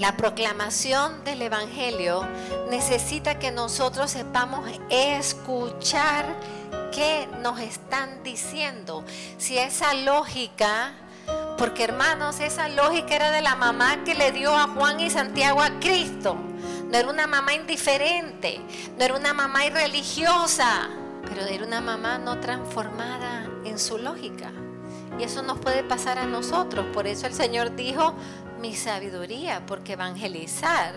La proclamación del Evangelio necesita que nosotros sepamos escuchar qué nos están diciendo. Si esa lógica, porque hermanos, esa lógica era de la mamá que le dio a Juan y Santiago a Cristo. No era una mamá indiferente, no era una mamá irreligiosa, pero era una mamá no transformada en su lógica. Y eso nos puede pasar a nosotros. Por eso el Señor dijo, mi sabiduría, porque evangelizar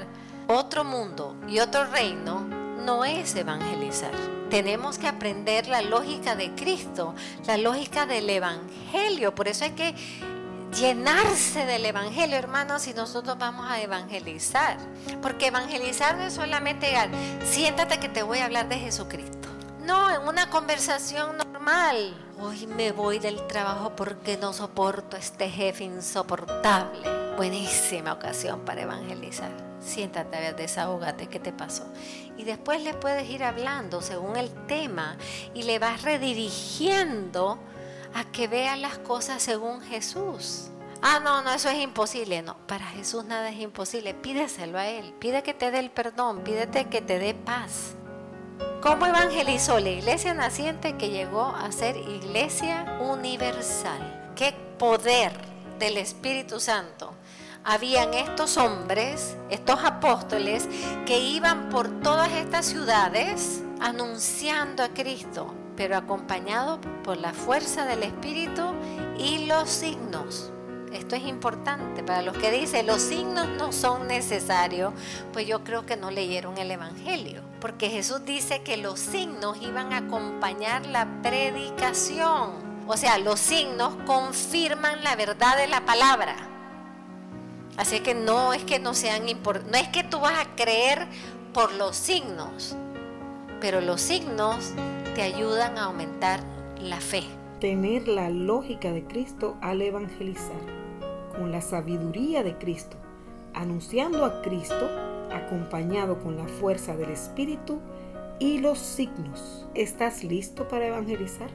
otro mundo y otro reino no es evangelizar. Tenemos que aprender la lógica de Cristo, la lógica del Evangelio. Por eso hay que llenarse del Evangelio, hermanos, y nosotros vamos a evangelizar. Porque evangelizar no es solamente siéntate que te voy a hablar de Jesucristo. No, en una conversación normal. Hoy me voy del trabajo porque no soporto este jefe insoportable. Buenísima ocasión para evangelizar. Siéntate, a ver, desahógate, ¿qué te pasó? Y después le puedes ir hablando según el tema y le vas redirigiendo a que vea las cosas según Jesús. Ah, no, no, eso es imposible. No, para Jesús nada es imposible. Pídeselo a Él. Pide que te dé el perdón. Pídete que te dé paz. ¿Cómo evangelizó la iglesia naciente que llegó a ser iglesia universal? ¿Qué poder del Espíritu Santo? Habían estos hombres, estos apóstoles, que iban por todas estas ciudades anunciando a Cristo, pero acompañado por la fuerza del Espíritu y los signos. Esto es importante para los que dicen los signos no son necesarios, pues yo creo que no leyeron el Evangelio, porque Jesús dice que los signos iban a acompañar la predicación. O sea, los signos confirman la verdad de la palabra. Así que no es que no sean importantes, no es que tú vas a creer por los signos, pero los signos te ayudan a aumentar la fe. Tener la lógica de Cristo al evangelizar, con la sabiduría de Cristo, anunciando a Cristo, acompañado con la fuerza del Espíritu y los signos. ¿Estás listo para evangelizar?